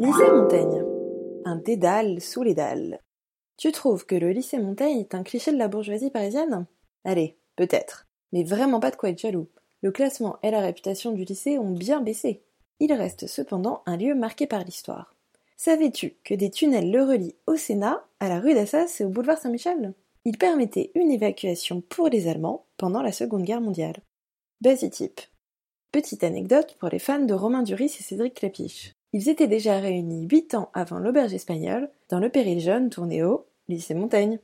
Lycée Montaigne. Un dédale sous les dalles. Tu trouves que le lycée Montaigne est un cliché de la bourgeoisie parisienne? Allez, peut-être. Mais vraiment pas de quoi être jaloux. Le classement et la réputation du lycée ont bien baissé. Il reste cependant un lieu marqué par l'histoire. Savais-tu que des tunnels le relient au Sénat, à la rue d'Assas et au boulevard Saint-Michel? Ils permettaient une évacuation pour les Allemands pendant la Seconde Guerre mondiale. Basitype. Petite anecdote pour les fans de Romain Duris et Cédric Clapiche. Ils étaient déjà réunis huit ans avant l'auberge espagnole dans le péril jeune tourné au lycée Montaigne.